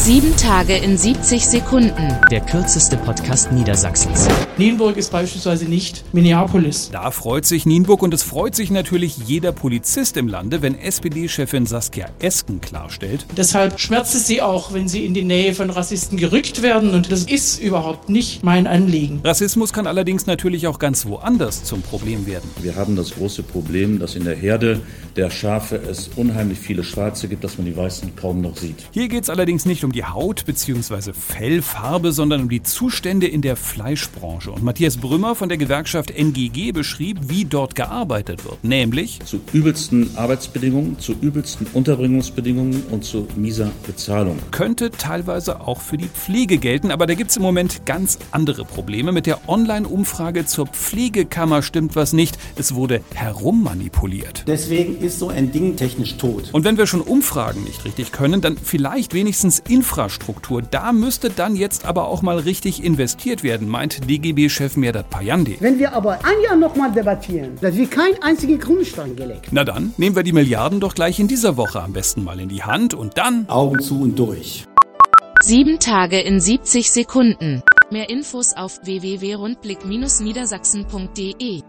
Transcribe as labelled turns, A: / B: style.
A: Sieben Tage in 70 Sekunden.
B: Der kürzeste Podcast Niedersachsens.
C: Nienburg ist beispielsweise nicht Minneapolis.
D: Da freut sich Nienburg und es freut sich natürlich jeder Polizist im Lande, wenn SPD-Chefin Saskia Esken klarstellt.
C: Deshalb schmerzt es sie auch, wenn sie in die Nähe von Rassisten gerückt werden und das ist überhaupt nicht mein Anliegen.
D: Rassismus kann allerdings natürlich auch ganz woanders zum Problem werden.
E: Wir haben das große Problem, dass in der Herde der Schafe es unheimlich viele Schwarze gibt, dass man die Weißen kaum noch sieht.
D: Hier geht es allerdings nicht um die Haut bzw. Fellfarbe, sondern um die Zustände in der Fleischbranche. Und Matthias Brümmer von der Gewerkschaft NGG beschrieb, wie dort gearbeitet wird. Nämlich
E: zu übelsten Arbeitsbedingungen, zu übelsten Unterbringungsbedingungen und zu mieser Bezahlung.
D: Könnte teilweise auch für die Pflege gelten, aber da gibt es im Moment ganz andere Probleme. Mit der Online-Umfrage zur Pflegekammer stimmt was nicht. Es wurde herummanipuliert.
F: Deswegen ist so ein Ding technisch tot.
D: Und wenn wir schon Umfragen nicht richtig können, dann vielleicht wenigstens Infrastruktur. Da müsste dann jetzt aber auch mal richtig investiert werden, meint DGB-Chef Merdat Payandi.
G: Wenn wir aber ein Jahr nochmal debattieren, da wird kein einziger Grundstein gelegt.
D: Na dann, nehmen wir die Milliarden doch gleich in dieser Woche am besten mal in die Hand und dann
F: Augen zu und durch.
A: Sieben Tage in 70 Sekunden. Mehr Infos auf www.rundblick-niedersachsen.de